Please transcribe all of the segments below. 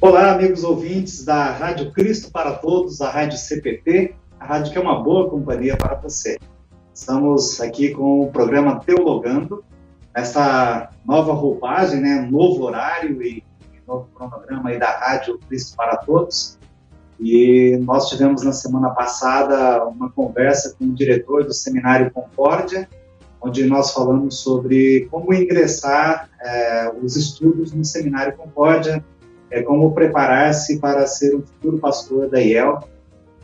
Olá, amigos ouvintes da Rádio Cristo para Todos, a Rádio CPT, a rádio que é uma boa companhia para você. Estamos aqui com o programa Teologando, essa nova roupagem, né, um novo horário e novo cronograma aí da Rádio Cristo para Todos. E nós tivemos na semana passada uma conversa com o diretor do Seminário Concórdia, onde nós falamos sobre como ingressar é, os estudos no Seminário Concórdia, é, como preparar-se para ser um futuro pastor da IEL.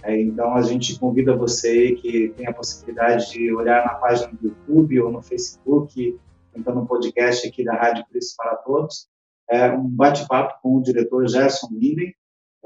É, então, a gente convida você que tem a possibilidade de olhar na página do YouTube ou no Facebook, então no podcast aqui da Rádio Cristo para Todos, é, um bate-papo com o diretor Gerson Linden,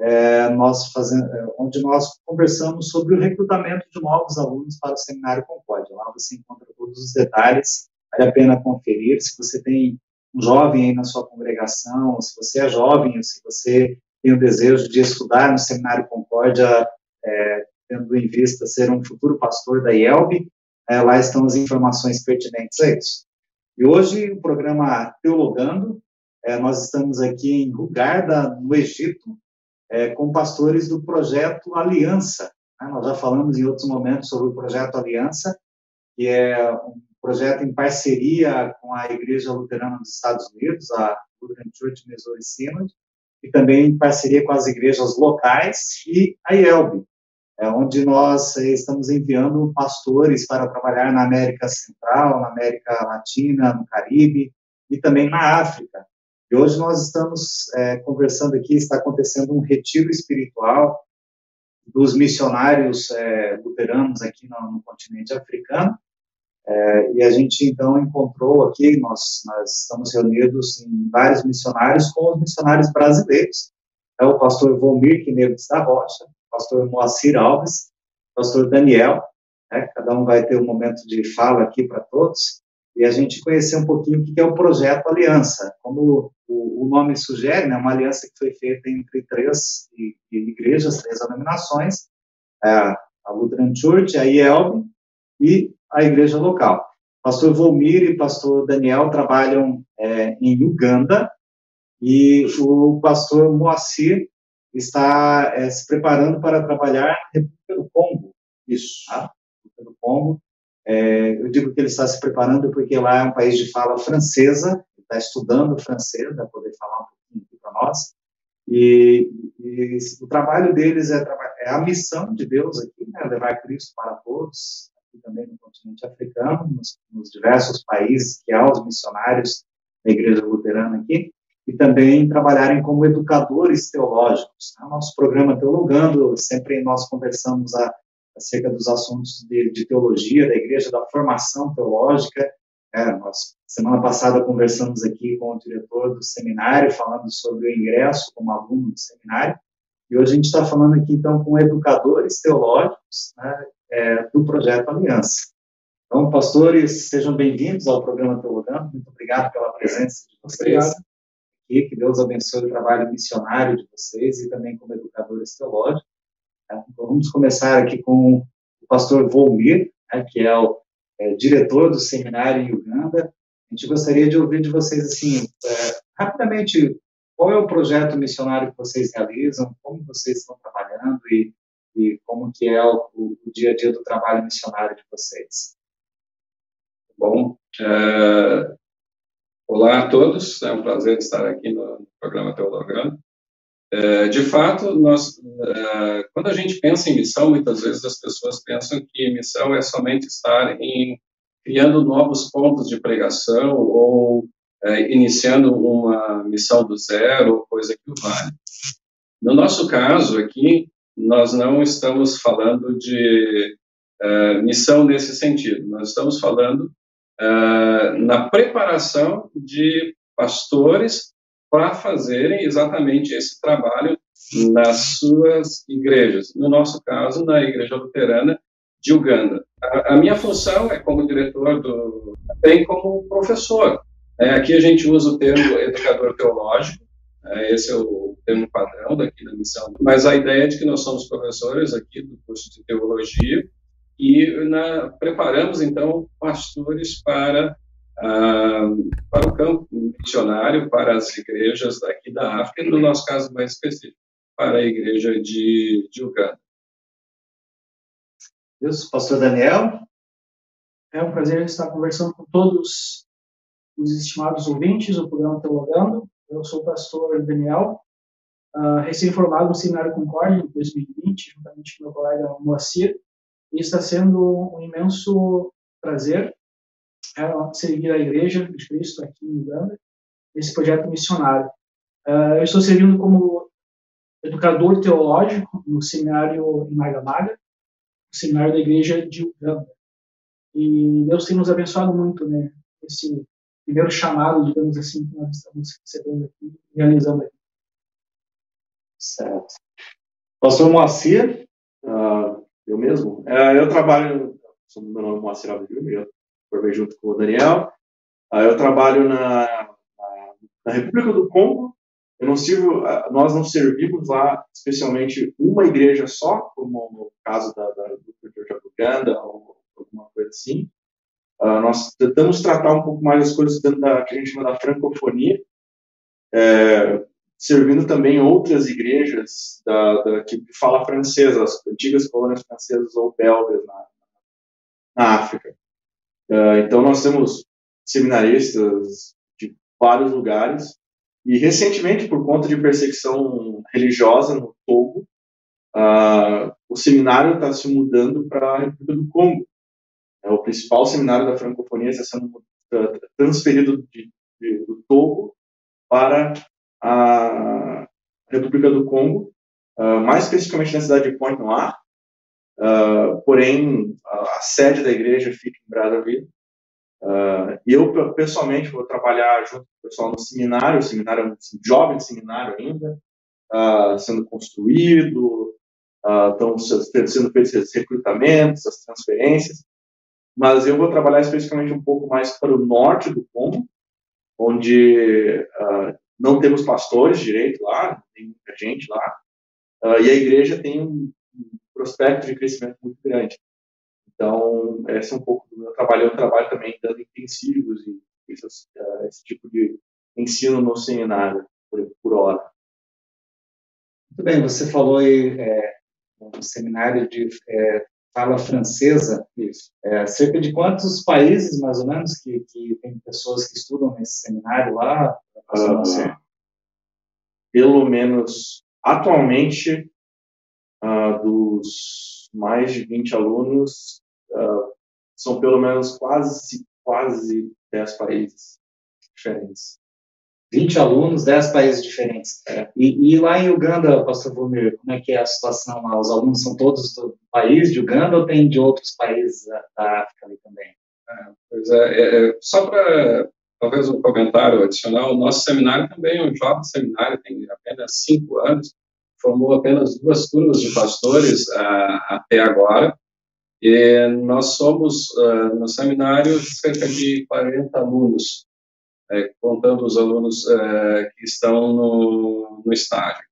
é, nós fazendo, é, onde nós conversamos sobre o recrutamento de novos alunos para o Seminário Concórdia. Lá você encontra todos os detalhes, vale a pena conferir. Se você tem jovem aí na sua congregação, se você é jovem, se você tem o desejo de estudar no Seminário Concórdia, é, tendo em vista ser um futuro pastor da IELB, é, lá estão as informações pertinentes a isso. E hoje o programa Teologando, é, nós estamos aqui em Rugarda, no Egito, é, com pastores do projeto Aliança. Né? Nós já falamos em outros momentos sobre o projeto Aliança, que é um projeto em parceria com a Igreja Luterana dos Estados Unidos, a Lutheran Church Missouri Synod, e também em parceria com as igrejas locais e a IELB, é, onde nós é, estamos enviando pastores para trabalhar na América Central, na América Latina, no Caribe e também na África. E hoje nós estamos é, conversando aqui, está acontecendo um retiro espiritual dos missionários é, luteranos aqui no, no continente africano. É, e a gente então encontrou aqui, nós, nós estamos reunidos em vários missionários com os missionários brasileiros. É o pastor Volmir Quineves da Rocha, o pastor Moacir Alves, o pastor Daniel. Né, cada um vai ter um momento de fala aqui para todos e a gente conhecer um pouquinho o que é o projeto Aliança. Como o, o nome sugere, né, uma aliança que foi feita entre três igrejas, três denominações, é, a Lutheran Church, a IELB e a igreja local. Pastor Volmir e pastor Daniel trabalham é, em Uganda e o pastor Moacir está é, se preparando para trabalhar na República do Congo. Isso. Tá? República do Congo. É, eu digo que ele está se preparando porque lá é um país de fala francesa, está estudando francês, para poder falar um pouquinho aqui para nós. E, e, o trabalho deles é, é, a missão de Deus aqui, né, levar Cristo para todos, também no continente africano, nos, nos diversos países que há os missionários da Igreja Luterana aqui, e também trabalharem como educadores teológicos. Né? Nosso programa Teologando, sempre nós conversamos a acerca dos assuntos de, de teologia da igreja, da formação teológica. É, nós, semana passada, conversamos aqui com o diretor do seminário, falando sobre o ingresso como aluno do seminário, e hoje a gente está falando aqui, então, com educadores teológicos né, é, do Projeto Aliança. Então, pastores, sejam bem-vindos ao programa Teologando, muito obrigado pela presença de vocês aqui, que Deus abençoe o trabalho missionário de vocês e também como educadores teológicos. Tá? Então, vamos começar aqui com o pastor Volmir, né, que é o é, diretor do seminário em Uganda. A gente gostaria de ouvir de vocês, assim, é, rapidamente, qual é o projeto missionário que vocês realizam, como vocês estão trabalhando e, e como que é o, o, o, dia a dia do trabalho missionário de vocês. Bom, é, olá a todos, é um prazer estar aqui no programa Teologando. É, de fato, nós, é, quando a gente pensa em missão, muitas vezes as pessoas pensam que missão é somente estar em criando novos pontos de pregação ou é, iniciando uma missão do zero, coisa que o vale. No nosso caso aqui, nós não estamos falando de missão nesse sentido. Nós estamos falando na preparação de pastores para fazerem exatamente esse trabalho nas suas igrejas. No nosso caso, na Igreja Luterana de Uganda. A, a minha função é como diretor do, também como professor. É, aqui a gente usa o termo educador teológico, esse é o termo padrão daqui da missão. Mas a ideia é de que nós somos professores aqui do curso de teologia e na, preparamos então pastores para ah, para o campo missionário, para as igrejas daqui da África, no nosso caso mais específico, para a igreja de, de Uganda. Deus, pastor Daniel. É um prazer estar conversando com todos os estimados ouvintes do programa Teologando. Eu sou o pastor Daniel, uh, recém-formado no Seminário Concórdia em 2020, juntamente com meu colega Moacir, e está sendo um imenso prazer uh, servir a Igreja de Cristo aqui em Uganda, nesse projeto missionário. Uh, eu estou servindo como educador teológico no seminário em Magamaga, no seminário da Igreja de Uganda. E Deus tem nos abençoado muito, né? Primeiro chamado, digamos assim, que nós estamos recebendo aqui, realizando aqui. Certo. Pastor Moacir? Uh, eu mesmo? Uh, eu trabalho, sou meu nome é Moacir Alvim, eu formei junto com o Daniel. Uh, eu trabalho na, na, na, República do Congo. Eu não sirvo, nós não servimos lá especialmente uma igreja só, como no caso da, da do Church Uganda ou alguma coisa assim. Nós tentamos tratar um pouco mais as coisas dentro da que a gente chama da francofonia. É, servindo também outras igrejas da, da, que fala francesa, as antigas colônias francesas ou belgas na, na África. Uh, então, nós temos seminaristas de vários lugares, e recentemente, por conta de perseguição religiosa no Togo, uh, o seminário está se mudando para a República do Congo. É o principal seminário da francofonia está sendo transferido de, de, do Togo para a República do Congo, uh, mais especificamente na cidade de Pointe Noire, uh, porém a, a, sede da igreja fica em Brazzaville. Uh, e eu, pessoalmente, vou trabalhar junto com o pessoal no seminário, o seminário é um jovem seminário ainda, sendo construído, estão sendo feitos os recrutamentos, as transferências, mas eu vou trabalhar especificamente um pouco mais para o norte do Congo, onde uh, não temos pastores direito lá, tem muita gente lá, uh, e a igreja tem um, prospecto de crescimento muito grande. Então, esse é um pouco do meu trabalho. Eu trabalho também dando intensivos e uh, esse tipo de ensino no seminário, por, por hora. Muito bem, você falou aí é, seminário de é, fala francesa. Isso. É, cerca de quantos países, mais ou menos, que, que tem pessoas que estudam nesse seminário lá? Uh, pelo menos, atualmente, uh, dos mais de 20 alunos, uh, são pelo menos quase, quase 10 países diferentes. 20 alunos, 10 países diferentes. É. E, e, lá em Uganda, pastor Vomir, como é que é a situação lá? Os alunos são todos do país de Uganda ou tem de outros países da África ali também? É, pois é, é, é só para talvez um comentário adicional, o nosso seminário também é um jovem seminário, tem apenas cinco anos, formou apenas duas turmas de pastores uh, até agora, e nós somos, uh, no seminário, cerca de 40 alunos, é, contando os alunos é, que estão no, no estágio.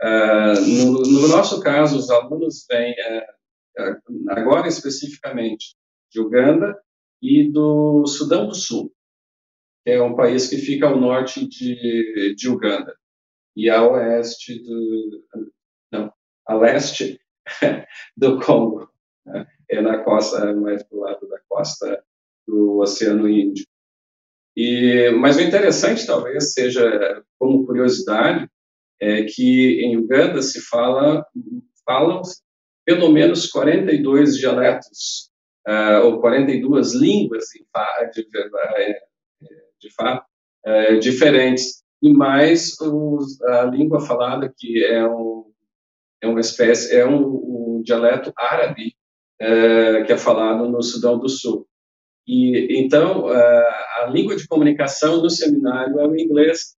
É, no, no, nosso caso, os alunos vêm, é, é, agora especificamente, de Uganda e do Sudão do Sul, que é um país que fica ao norte de, de Uganda e a oeste do, não, a leste do Congo, né? é na costa, mais do lado da costa do Oceano Índico. E, mas o interessante, talvez, seja, como curiosidade, é que em Uganda se fala, falam pelo menos 42 dialetos, uh, ou 42 línguas, de, de, de fato, uh, diferentes, e mais os, a língua falada, que é, um, é uma espécie, é um, um dialeto árabe, uh, que é falado no Sudão do Sul. E então a, língua de comunicação no seminário é o inglês,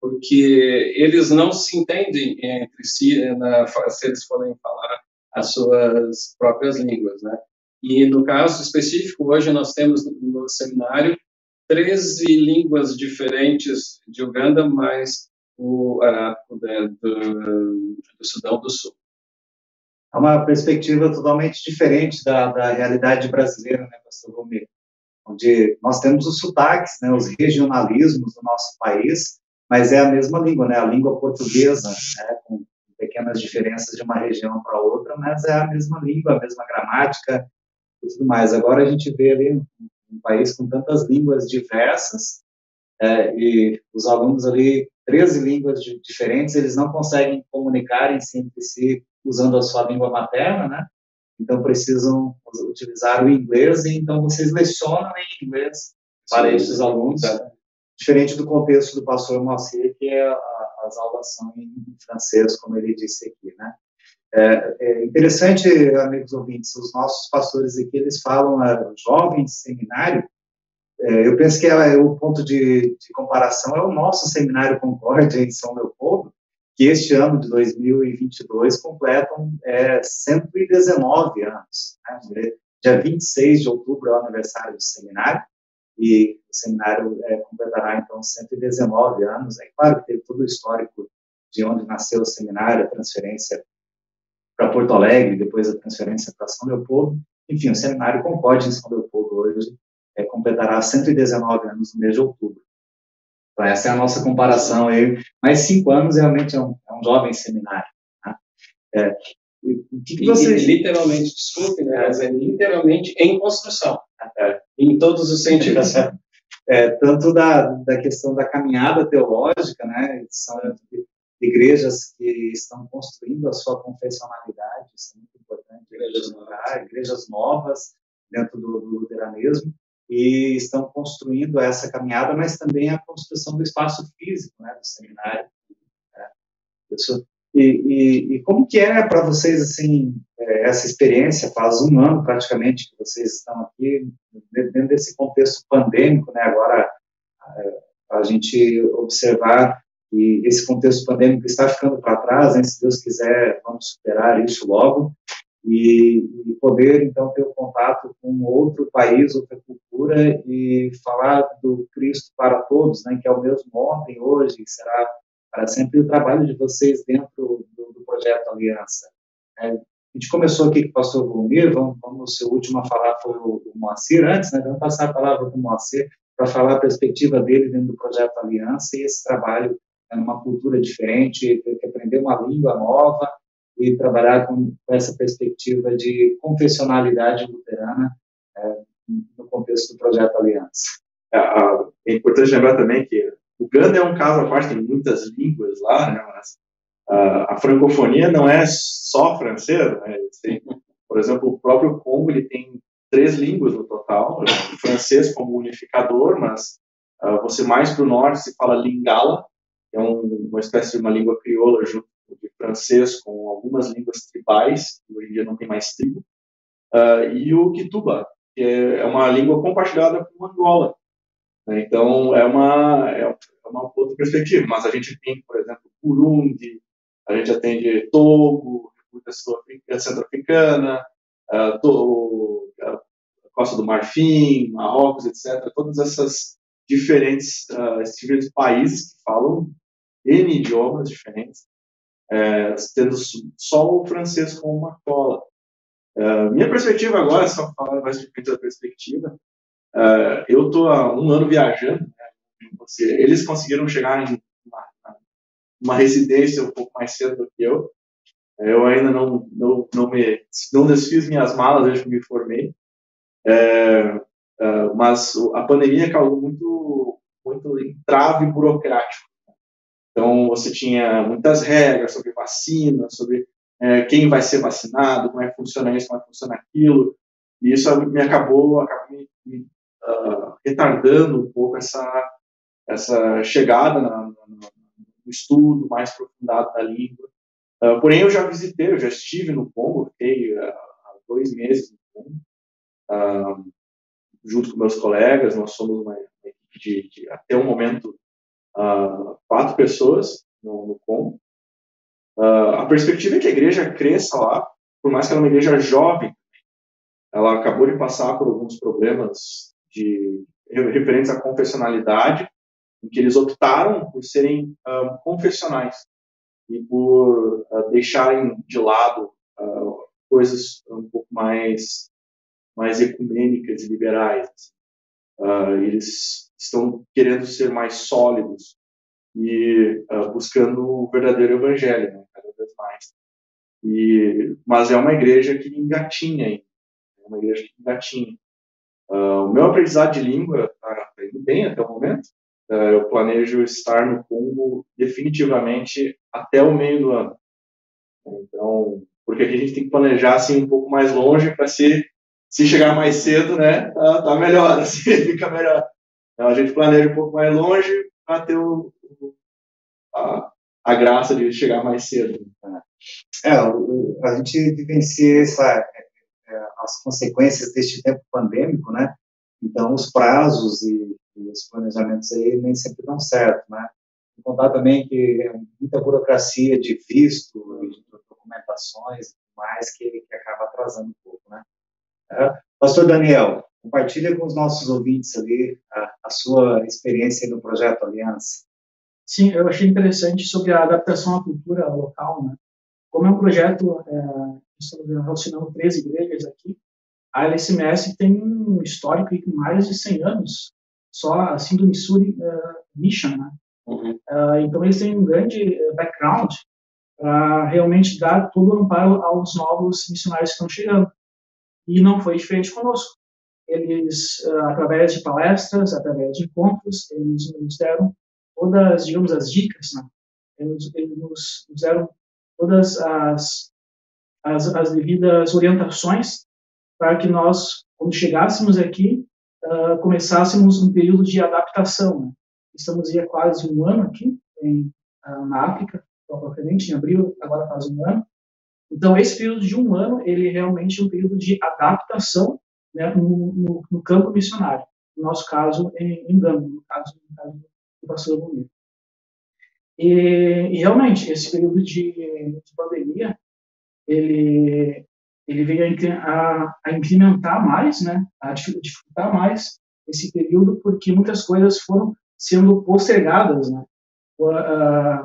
porque eles não se entendem entre si na, se eles forem falar as suas próprias línguas, né? E no caso específico, hoje nós temos no seminário 13 línguas diferentes de Uganda, mais o arábico né, do, do Sudão do Sul. É uma perspectiva totalmente diferente da, da realidade brasileira, né, pastor Romero? Onde nós temos os sotaques, né, os regionalismos do nosso país, mas é a mesma língua, né, a língua portuguesa, né, com pequenas diferenças de uma região para outra, mas é a mesma língua, a mesma gramática e tudo mais. Agora a gente vê ali um, país com tantas línguas diversas é, e os alunos ali, 13 línguas diferentes, eles não conseguem comunicar entre si usando a sua língua materna, né? Então precisam utilizar o inglês e então vocês lecionam em inglês para Sim. esses alunos, é. diferente do contexto do pastor Moacir, que é a, as aulas são em francês, como ele disse aqui, né? É, é interessante, amigos ouvintes, os nossos pastores aqui, eles falam é, jovens seminário, é, eu penso que é, o ponto de, de, comparação é o nosso seminário Concórdia em São Leopoldo, que este ano de 2022 completam é, 119 anos. Né? Dia 26 de outubro é o aniversário do seminário, e o seminário é, completará, então, 119 anos. É claro que teve todo o histórico de onde nasceu o seminário, a transferência para Porto Alegre, depois a transferência para São Leopoldo. Enfim, o seminário Concorde em São Leopoldo hoje é, completará 119 anos no mês de outubro. Então, essa é a nossa comparação aí. Mais cinco anos realmente é um, é um jovem seminário. Né? É, o que, que você... literalmente, desculpe, né, mas é literalmente em construção, é, em todos os sentidos. É, tanto da, da questão da caminhada teológica, né, são igrejas que estão construindo a sua confessionalidade, isso é muito importante, igrejas, novas, igrejas novas dentro do, do luteranismo, e estão construindo essa caminhada, mas também a construção do espaço físico, né, do seminário. Né, e, e, e, como que é para vocês, assim, é, essa experiência? Faz um ano, praticamente, que vocês estão aqui, dentro desse contexto pandêmico, né? Agora, a gente observar que esse contexto pandêmico está ficando para trás, né? se Deus quiser, vamos superar isso logo, e, e, poder, então, ter um contato com outro país, outra cultura, e falar do Cristo para todos, né? Que é o mesmo ontem, hoje, será para sempre o trabalho de vocês dentro do, do projeto Aliança. É, a gente começou aqui com o pastor Volmir, vamos, vamos, o último a falar foi o, o Moacir antes, né, vamos passar a palavra para o Moacir para falar a perspectiva dele dentro do projeto Aliança e esse trabalho é numa cultura diferente, ter que aprender uma língua nova e trabalhar com, essa perspectiva de confessionalidade luterana é, no contexto do projeto Aliança. É, é importante lembrar também que o Ganda é um caso à parte, tem muitas línguas lá, né, mas uh, a francofonia não é só francês, né, tem, por exemplo, o próprio Congo ele tem três línguas no total, né, o francês como unificador, mas uh, você mais para o norte se fala lingala, que é um, uma espécie de uma língua crioula junto de francês com algumas línguas tribais, que hoje em dia não tem mais tribo, uh, e o Kituba, que é, é uma língua compartilhada com Angola, né? Então, é uma, é uma outra perspectiva. Mas a gente tem, por exemplo, Burundi, a gente atende Togo, República Centro-Africana, uh, Costa do Marfim, Marrocos, etc. Todas essas diferentes, uh, diferentes países que falam N idiomas diferentes, é, tendo só o francês como uma cola. Uh, minha perspectiva agora, só falar mais de perspectiva, Uh, eu estou há um ano viajando, né? eles conseguiram chegar em uma, uma, residência um pouco mais cedo do que eu. Eu ainda não, não, não, me, não desfiz minhas malas desde que me formei. É, uh, mas a pandemia causou muito, muito entrave burocrático. Então, você tinha muitas regras sobre vacina, sobre é, quem vai ser vacinado, como é que funciona isso, como é que funciona aquilo. E isso me acabou, acabou me, me uh, retardando um pouco essa, essa chegada na, no, no estudo mais aprofundado da língua. Uh, porém, eu já visitei, eu já estive no Congo, fiquei uh, há dois meses no Congo, junto com meus colegas, nós somos uma, equipe de, de, até o momento, quatro pessoas no, no Congo. a perspectiva é que a igreja cresça lá, por mais que ela é uma igreja jovem, ela acabou de passar por alguns problemas de referentes à confessionalidade, em que eles optaram por serem uh, confessionais e por uh, deixarem de lado uh, coisas um pouco mais mais ecumênicas e liberais. Uh, eles estão querendo ser mais sólidos e uh, buscando o verdadeiro evangelho, né, cada vez mais. E, mas é uma igreja que engatinha, é uma igreja que engatinha. Uh, o meu aprendizado de língua está indo bem até o momento. Uh, eu planejo estar no Congo definitivamente até o meio do ano. Então, porque aqui a gente tem que planejar assim um pouco mais longe para se se chegar mais cedo, né, tá, tá melhor, assim, fica melhor. Então a gente planeja um pouco mais longe para ter o, a, a graça de chegar mais cedo. É, a gente vivencia essa, é, as consequências deste tempo pandêmico, né? Então, os prazos e, e os planejamentos aí nem sempre dão certo, né? Vou contar também que é muita burocracia de visto, de documentações e mais que, que acaba atrasando um pouco, né? É, Pastor Daniel, compartilha com os nossos ouvintes ali a, a sua experiência no projeto Aliança. Sim, eu achei interessante sobre a adaptação à cultura local, né? Como é um projeto, é, estamos relacionando três igrejas aqui, a LSMS tem um histórico de mais de 100 anos, só assim do Missouri uh, Mission, né? Uhum. Uh, então eles têm um grande background para realmente dar todo o amparo aos novos missionários que estão chegando. E não foi diferente conosco. Eles, uh, através de palestras, através de encontros, eles nos deram todas, digamos, as dicas, né? eles, eles nos, deram todas as, as, as devidas orientações para que nós, quando chegássemos aqui, uh, começássemos um período de adaptação. Né? Estamos há quase um ano aqui, em, uh, na África, propriamente, em abril, agora faz um ano. Então, esse período de um ano, ele é realmente um período de adaptação né, no, no, no, campo missionário. No nosso caso, em, em Gama, no caso, no caso do pastor Bonito. E, e, realmente, esse período de, de pandemia, ele, ele veio a, a, implementar mais, né, a dificultar mais esse período, porque muitas coisas foram sendo postergadas, né.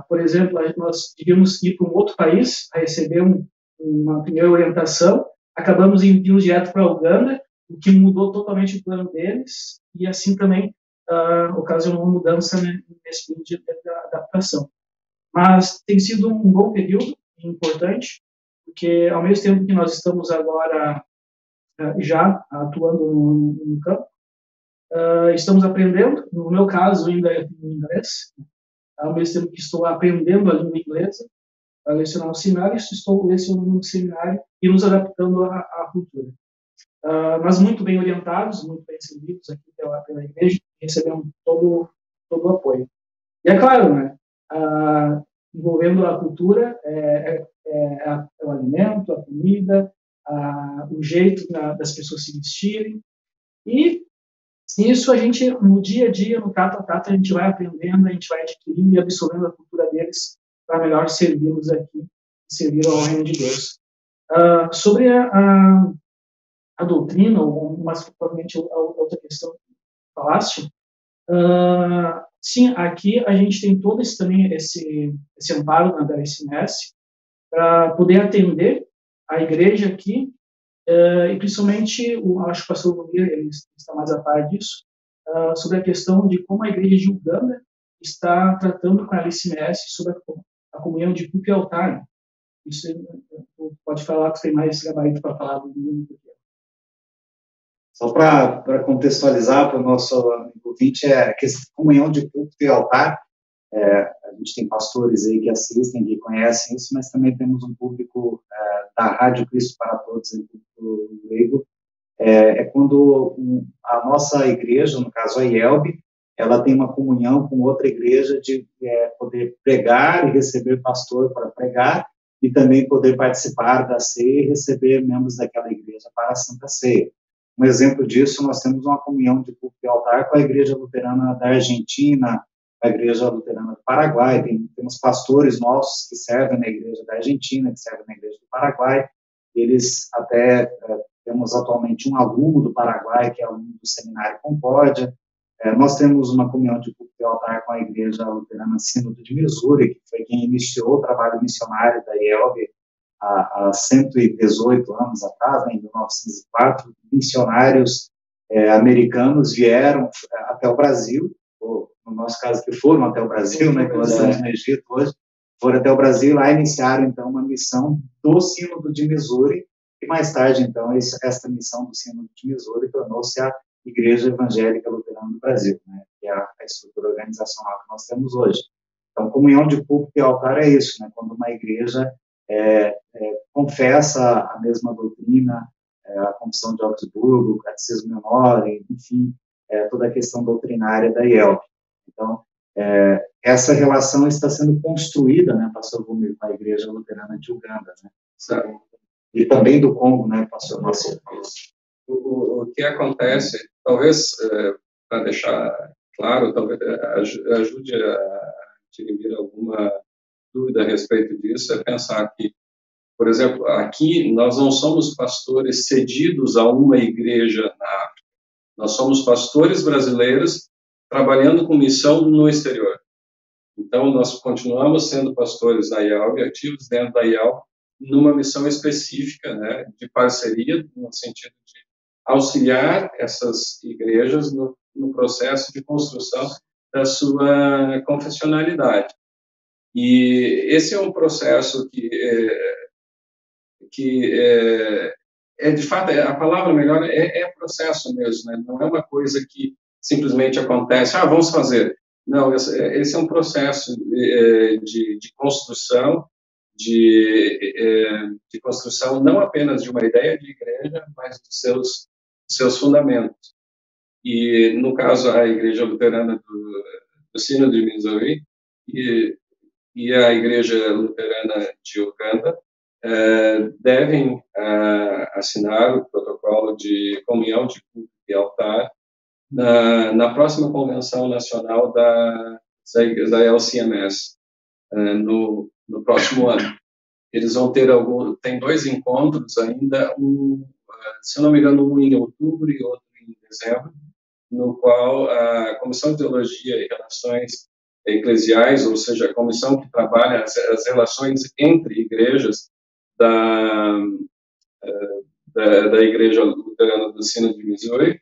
Por exemplo, nós devíamos ir para um outro país a receber um, uma primeira orientação, acabamos indo direto para a Uganda, o que mudou totalmente o plano deles, e assim também uh, ocasionou uma mudança nesse período de adaptação. Mas tem sido um bom período, importante, porque ao mesmo tempo que nós estamos agora uh, já atuando no, no campo, uh, estamos aprendendo, no meu caso ainda é em inglês, ao mesmo tempo que estou aprendendo a língua inglesa, a lecionar no seminário, estou lecionando no seminário e nos adaptando à, à cultura. Uh, mas muito bem orientados, muito bem servidos aqui pela, pela igreja, recebemos todo, todo o apoio. E é claro, né, uh, envolvendo a cultura, é, é, é, o alimento, a comida, o jeito das pessoas se vestirem, e isso a gente, no dia a dia, no cato a cato, a gente vai aprendendo, a gente vai adquirindo e absorvendo a cultura deles para melhor servi-los aqui servir ao reino de Deus. Uh, sobre a, a, doutrina, ou mais provavelmente a, outra questão que falaste, uh, sim, aqui a gente tem todo esse também esse, esse amparo na DRSMS para poder atender a igreja aqui uh, e principalmente, o, acho que o pastor Lumir, ele está mais a par disso, uh, sobre a questão de como a igreja de Uganda está tratando com a LCMS sobre a, a comunhão de culto e altar. Isso pode falar que tem mais gabarito para falar do mundo. Só para contextualizar para o nosso ouvinte, é que comunhão de culto e altar, é, a gente tem pastores aí que assistem, que conhecem isso, mas também temos um público é, da Rádio Cristo para Todos, aí, público leigo, é, é, quando a nossa igreja, no caso a IELB, ela tem uma comunhão com outra igreja de é, poder pregar e receber pastor para pregar e também poder participar da ceia e receber membros daquela igreja para a Santa Ceia. Um exemplo disso, nós temos uma comunhão de culto de altar com a Igreja Luterana da Argentina, a Igreja Luterana do Paraguai, tem, temos pastores nossos que servem na Igreja da Argentina, que servem na Igreja do Paraguai, eles até, é, temos atualmente um aluno do Paraguai, que é aluno do Seminário Concórdia, é, nós temos uma comunhão de culto de altar com a Igreja Luterana Sínodo de Missouri, que foi quem iniciou o trabalho missionário da IELB há, há 118 anos atrás, né, em 1904, missionários é, americanos vieram até o Brasil, ou, no nosso caso que foram até o Brasil, né, que nós estamos no Egito hoje, foram até o Brasil lá iniciaram então uma missão do Sínodo de Missouri e mais tarde então essa missão do Sínodo de Missouri tornou-se a Igreja Evangélica Luterana do Brasil, né, que é a, a estrutura organizacional que nós temos hoje. Então, comunhão de púlpito e altar é isso, né, quando uma igreja é, é, confessa a mesma doutrina, é, a Confissão de Augsburgo, o Catecismo Menor, enfim, é, toda a questão doutrinária da IELP. Então, essa relação está sendo construída, né, pastor Gumir, com a Igreja Luterana de Uganda, né? E também do Congo, né, pastor Marcelo? O, o, que acontece, talvez, para deixar claro, talvez ajude a tirar alguma dúvida a respeito disso, é pensar que, por exemplo, aqui nós não somos pastores cedidos a uma igreja na África. Nós somos pastores brasileiros trabalhando com missão no exterior. Então, nós continuamos sendo pastores da IALB, ativos dentro da IALB, numa missão específica, né, de parceria, no sentido de auxiliar essas igrejas no, no processo de construção da sua confessionalidade. E esse é um processo que, é, que é, é, de fato, a palavra melhor é, é processo mesmo, né? não é uma coisa que simplesmente acontece, ah, vamos fazer. Não, esse, esse é um processo de, de, de construção, de, é, de, construção não apenas de uma ideia de igreja, mas dos seus, seus fundamentos. E, no caso, a Igreja Luterana do, do Sino de Missouri e, e a Igreja Luterana de Uganda é, devem é, assinar o protocolo de comunhão de culto e altar na, na próxima convenção nacional da, da LCMS, uh, no, no próximo ano. Eles vão ter algum, tem dois encontros ainda, um, se não me engano, um em outubro e outro em dezembro, no qual a Comissão de Teologia e Relações Eclesiais, ou seja, a comissão que trabalha as, as relações entre igrejas da, uh, da, da Igreja Luterana do Sino de Missouri,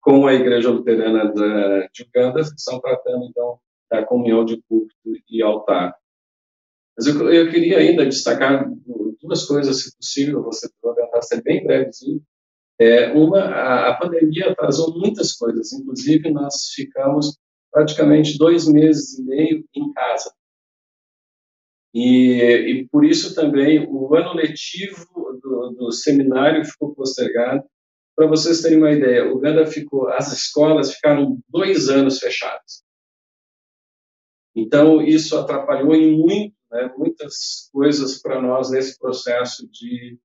com a Igreja Luterana de Uganda, que estão tratando, então, da comunhão de culto e altar. Mas eu, eu queria ainda destacar duas coisas, se possível, você vou ser bem brevezinho. É, uma, a, a pandemia atrasou muitas coisas, inclusive nós ficamos praticamente dois meses e meio em casa. E, e por isso também o ano letivo do, do seminário ficou postergado para vocês terem uma ideia, Uganda ficou, as escolas ficaram dois anos fechadas. Então, isso atrapalhou em muito, né, muitas coisas para nós nesse processo de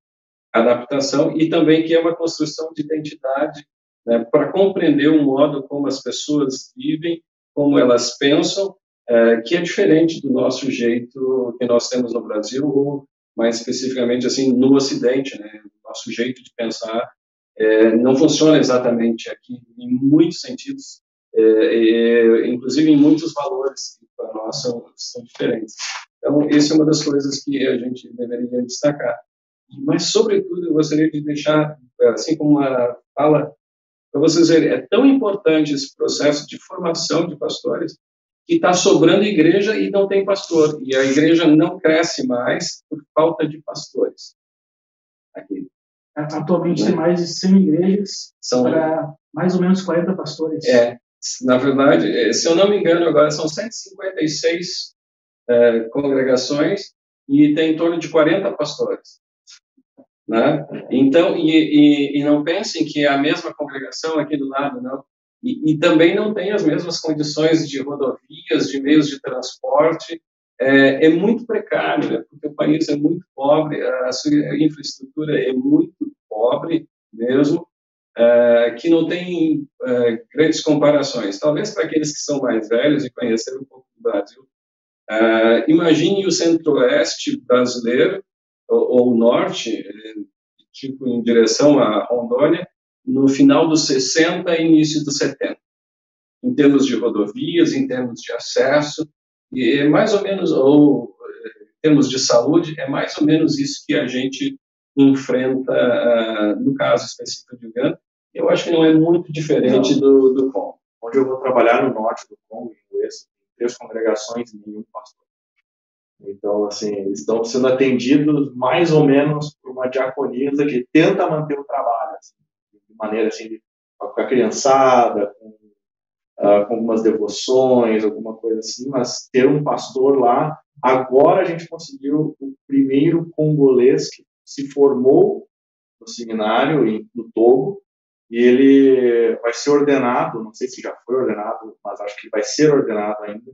adaptação e também que é uma construção de identidade né, para compreender o modo como as pessoas vivem, como elas pensam, é, que é diferente do nosso jeito que nós temos no Brasil ou mais especificamente assim no Ocidente, né, nosso jeito de pensar é, não funciona exatamente aqui em muitos sentidos, é, inclusive em muitos valores que para nós são, são diferentes. Então, essa é uma das coisas que a gente deveria destacar. Mas, sobretudo, eu gostaria de deixar, assim como uma fala, para vocês verem, é tão importante esse processo de formação de pastores que está sobrando igreja e não tem pastor. E a igreja não cresce mais por falta de pastores. Aqui. Atualmente tem mais de 100 igrejas são... para mais ou menos 40 pastores. É, na verdade, é, se eu não me engano, agora são 156 é, congregações e tem em torno de 40 pastores. Né? Então, e, e, e, não pensem que é a mesma congregação aqui do lado, não. E, e, também não tem as mesmas condições de rodovias, de meios de transporte. É, é muito precário, né? porque o país é muito pobre, a sua infraestrutura é muito pobre mesmo, é, que não tem é, grandes comparações. Talvez para aqueles que são mais velhos e conheceram um pouco do Brasil, é, imagine o centro-oeste brasileiro, ou, o norte, tipo em direção a Rondônia, no final dos 60 e início dos 70, em termos de rodovias, em termos de acesso, e é mais ou menos, ou em termos de saúde, é mais ou menos isso que a gente enfrenta, uh, no caso específico de Uganda, Eu acho que não é muito diferente do, do Congo. Onde eu vou trabalhar no norte do Congo, em três congregações e nenhum pastor. Então, assim, eles estão sendo atendidos mais ou menos por uma diaconisa que tenta manter o trabalho, assim, de maneira assim, com a criançada, com, uh, com algumas devoções, alguma coisa assim, mas ter um pastor lá. Agora a gente conseguiu o primeiro congolês que se formou no seminário em, no Togo, e ele vai ser ordenado, não sei se já foi ordenado, mas acho que vai ser ordenado ainda,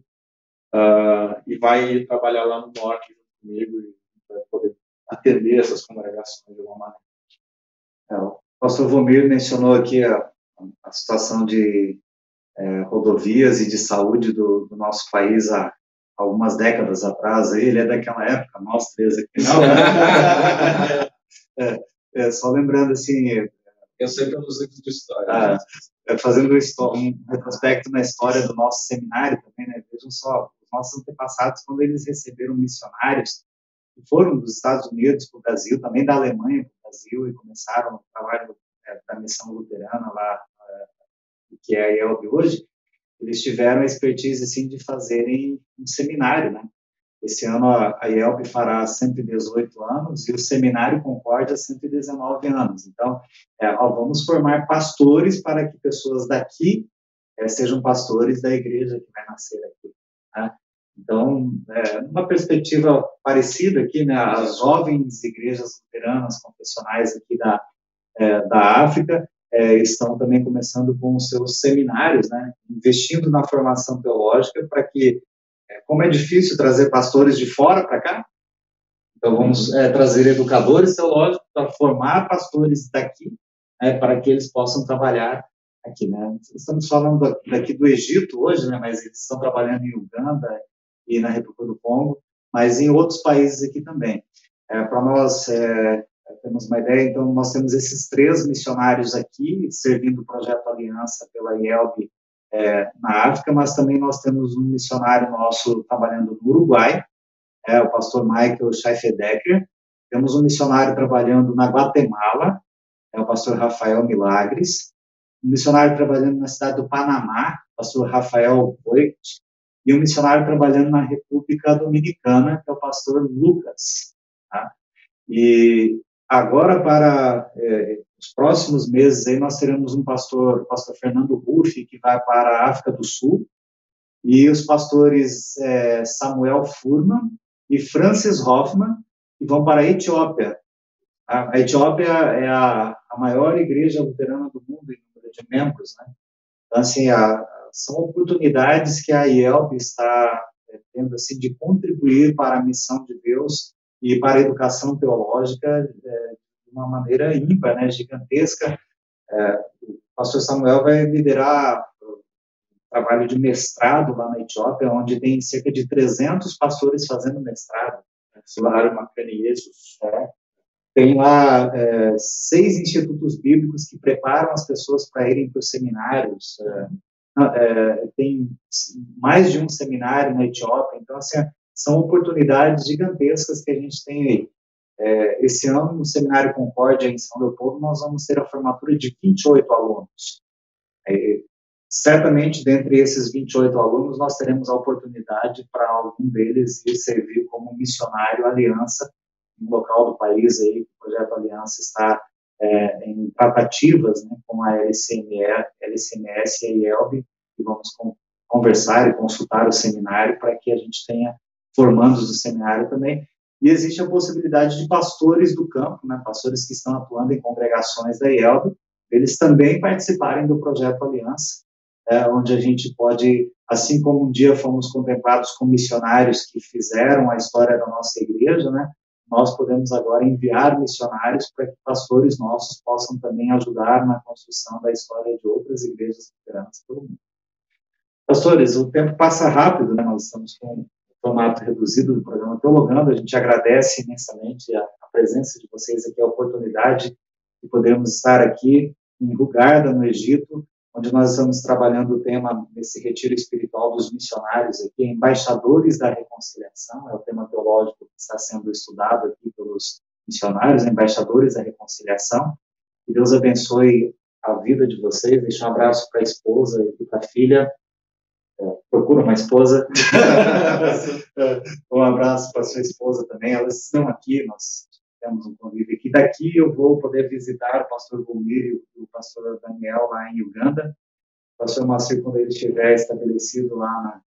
uh, e vai trabalhar lá no norte comigo e vai poder atender essas congregações de alguma maneira. É, o pastor Vomir mencionou aqui a, a situação de é, rodovias e de saúde do, do, nosso país há algumas décadas atrás. Ele é daquela época, nós três aqui não. é, é, só lembrando assim. Eu sei pelos livros de história. Ah, né? Fazendo um retrospecto na história do nosso seminário também, né? Vejam só, nossos antepassados, quando eles receberam missionários, que foram dos Estados Unidos para o Brasil, também da Alemanha para o Brasil, e começaram o trabalho é, da missão luterana lá, é, que é a IELB hoje, eles tiveram a expertise assim, de fazerem um seminário, né? Esse ano a IELB fará 118 anos e o Seminário Concórdia 119 anos. Então, é, ó, vamos formar pastores para que pessoas daqui é, sejam pastores da igreja que vai nascer aqui. Né? Então, é, uma perspectiva parecida aqui, né, as jovens igrejas luteranas confessionais aqui da, é, da África é, estão também começando com os seus seminários, né, investindo na formação teológica para que, como é difícil trazer pastores de fora para cá, então vamos é, trazer educadores teológicos para formar pastores daqui, né, para que eles possam trabalhar aqui, né? Estamos falando daqui do Egito hoje, né? Mas eles estão trabalhando em Uganda, e na República do Congo, mas em outros países aqui também. É, Para nós é, temos uma ideia, então nós temos esses três missionários aqui servindo o projeto Aliança pela IELB é, na África, mas também nós temos um missionário nosso trabalhando no Uruguai, é o pastor Michael Scheifedecker. Temos um missionário trabalhando na Guatemala, é o pastor Rafael Milagres. Um missionário trabalhando na cidade do Panamá, o pastor Rafael Voigt e um missionário trabalhando na República Dominicana, que é o pastor Lucas. Tá? E agora, para é, os próximos meses, aí nós teremos um pastor, o pastor Fernando Ruff, que vai para a África do Sul, e os pastores é, Samuel Furman e Francis Hoffman, que vão para a Etiópia. A, a Etiópia é a, a maior igreja luterana do mundo em número de membros, né? Então, assim, a, são oportunidades que a IELB está é, tendo assim de contribuir para a missão de Deus e para a educação teológica é, uma maneira ímpar, né, gigantesca. É, o pastor Samuel vai liderar trabalho de mestrado lá na Etiópia, onde tem cerca de 300 pastores fazendo mestrado. Sulário Macaniezos, é. Tem lá é, seis institutos bíblicos que preparam as pessoas para irem para os seminários. É, é, tem mais de um seminário na Etiópia, então, assim, são oportunidades gigantescas que a gente tem aí. É, esse ano, no Seminário Concórdia, em São Leopoldo, nós vamos ter a formatura de 28 alunos. É, certamente, dentre esses 28 alunos, nós teremos a oportunidade para algum deles ir servir como missionário aliança no local do país aí, o Projeto Aliança está é, em tratativas né, com a LCME, LCMS e a IELB, e vamos com, conversar e consultar o seminário para que a gente tenha formandos do seminário também. E existe a possibilidade de pastores do campo, né, pastores que estão atuando em congregações da IELB, eles também participarem do projeto Aliança, é, onde a gente pode, assim como um dia fomos contemplados com missionários que fizeram a história da nossa igreja, né, nós podemos agora enviar missionários para que pastores nossos possam também ajudar na construção da história de outras igrejas luteranas pelo mundo. Pastores, o tempo passa rápido, né? nós estamos com formato reduzido do programa Teologando, a gente agradece imensamente a, a presença de vocês aqui, a oportunidade de podermos estar aqui em Rugarda, no Egito, onde nós estamos trabalhando o tema nesse retiro espiritual dos missionários aqui, embaixadores da reconciliação, é o tema teológico que está sendo estudado aqui pelos missionários, embaixadores da reconciliação. Que Deus abençoe a vida de vocês. Deixar um abraço para a esposa e para a filha. Procura uma esposa. um abraço para sua esposa também. Elas estão aqui, nós temos um convite aqui. Daqui eu vou poder visitar o pastor Volmir e o pastor Daniel lá em Uganda. O pastor Márcio, quando ele estiver estabelecido lá na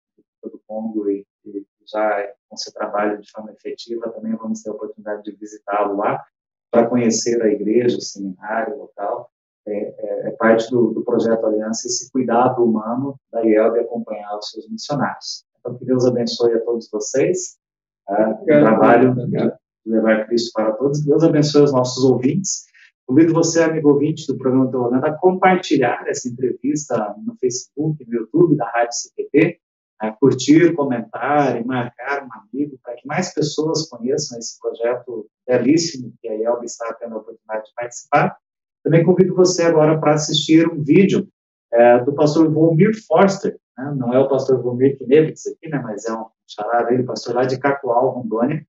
do Congo e, e já com seu trabalho de forma efetiva, também vamos ter a oportunidade de visitá-lo lá para conhecer a igreja, o seminário local. É, é parte do, do, projeto Aliança esse cuidado humano da IELB acompanhar os seus missionários. Então, que Deus abençoe a todos vocês. O trabalho de levar Cristo para todos. Deus abençoe os nossos ouvintes. Convido você, amigo ouvinte do programa Teologando, a compartilhar essa entrevista no Facebook, no YouTube da Rádio CPT, a curtir, comentar e marcar um amigo para que mais pessoas conheçam esse projeto belíssimo que a IELB está tendo a oportunidade de participar. Também convido você agora para assistir um vídeo é, do pastor Volmir Forster, né? não é o pastor Volmir Knevitz aqui, né? mas é um charada dele, pastor lá de Cacoal, Rondônia,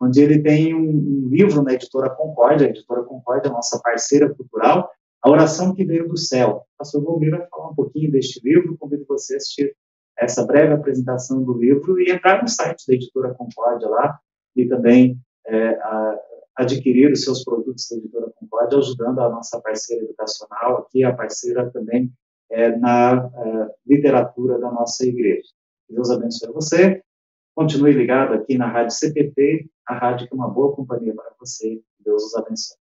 onde ele tem um, um, livro na editora Concórdia, a editora Concórdia, é nossa parceira cultural, A Oração que Veio do Céu. O pastor Volmir vai falar um pouquinho deste livro, convido você a assistir essa breve apresentação do livro e entrar no site da editora Concórdia lá e também é, a, adquirir os seus produtos da editora Concórdia, ajudando a nossa parceira educacional aqui, a parceira também é, na é, literatura da nossa igreja. Deus abençoe você. Continue ligado aqui na Rádio CPT, a rádio que é uma boa companhia para você. Deus os abençoe.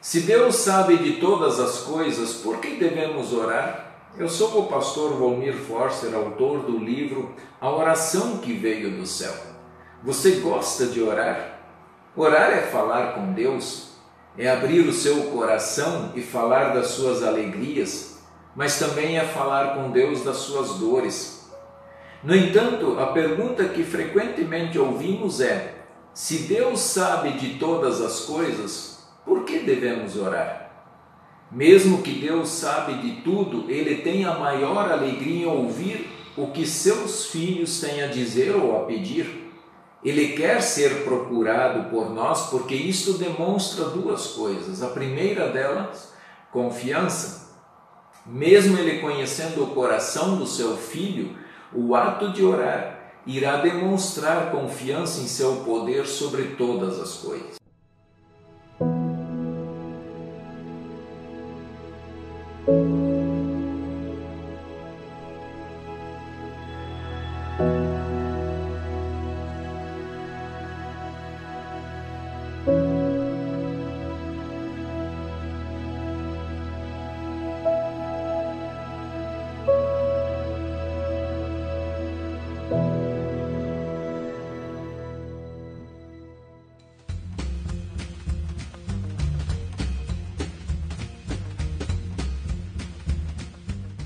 Se Deus sabe de todas as coisas, por que devemos orar? Eu sou o pastor Volmir Forster, autor do livro A Oração que Veio do Céu. Você gosta de orar? Orar é falar com Deus, é abrir o seu coração e falar das suas alegrias, mas também é falar com Deus das suas dores. No entanto, a pergunta que frequentemente ouvimos é: se Deus sabe de todas as coisas, por que devemos orar? Mesmo que Deus sabe de tudo, ele tem a maior alegria em ouvir o que seus filhos têm a dizer ou a pedir. Ele quer ser procurado por nós porque isto demonstra duas coisas. A primeira delas, confiança. Mesmo ele conhecendo o coração do seu filho, o ato de orar irá demonstrar confiança em seu poder sobre todas as coisas.